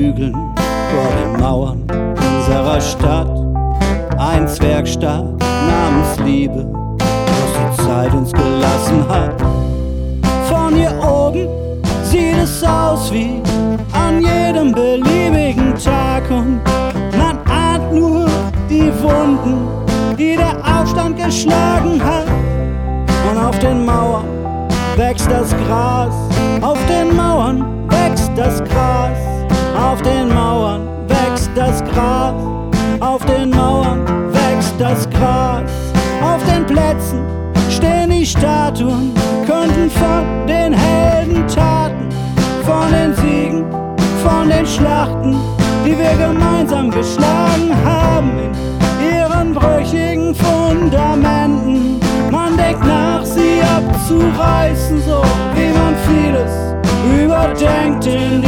Hügeln vor den Mauern unserer Stadt. Ein Zwergstaat namens Liebe, was die Zeit uns gelassen hat. Von hier oben sieht es aus wie an jedem beliebigen Tag und man ahnt nur die Wunden, die der Aufstand geschlagen hat. Und auf den Mauern wächst das Gras, auf den Mauern wächst das Gras, auf den Mauern wächst das Gras, auf den Mauern wächst das Gras, auf den Plätzen stehen die Statuen, könnten von den Heldentaten, von den Siegen, von den Schlachten, die wir gemeinsam geschlagen haben, in ihren brüchigen Fundamenten. Man denkt nach, sie abzureißen, so wie man vieles überdenkt in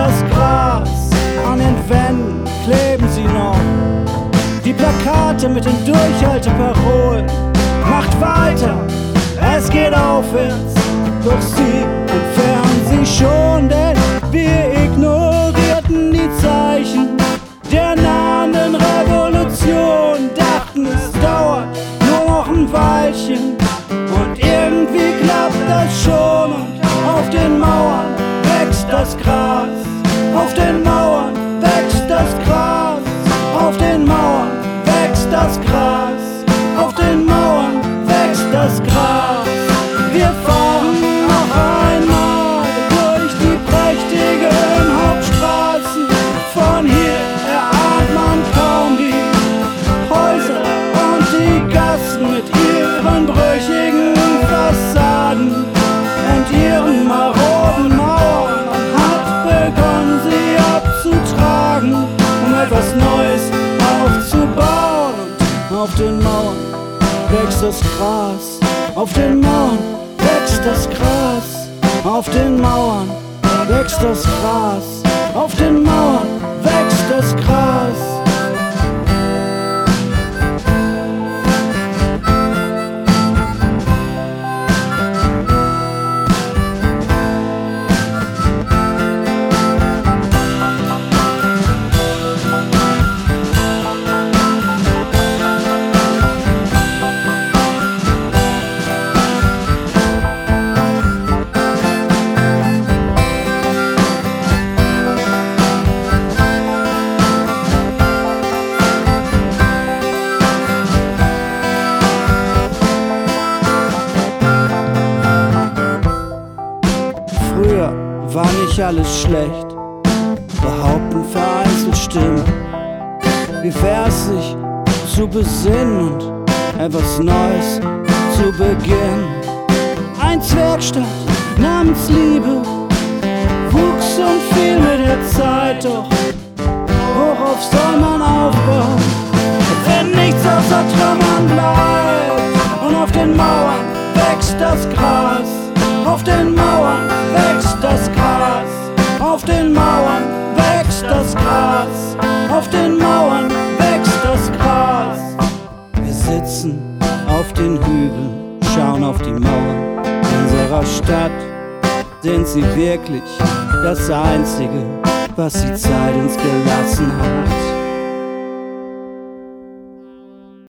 das Gras, an den Wänden kleben sie noch. Die Plakate mit den Durchhalteparolen macht weiter, es geht aufwärts, doch sie auf den Mauern wächst das Gras, auf den Mauern wächst das Gras, auf den Mauern wächst das Gras, auf den Mauern wächst das Gras. Nicht alles schlecht, behaupten vereinzelt Stimmen. Wie wär's sich zu besinnen und etwas Neues zu beginnen? Ein Zwergstaat namens Liebe wuchs und fiel mit der Zeit, doch worauf soll man aufbauen, wenn nichts außer Trümmern bleibt? Und auf den Mauern wächst das Gras, auf den Mauern wächst das Gras, auf den Mauern wächst das Gras, auf den Mauern wächst das Gras. Wir sitzen auf den Hügeln, schauen auf die Mauern unserer Stadt. Sind sie wirklich das Einzige, was die Zeit uns gelassen hat?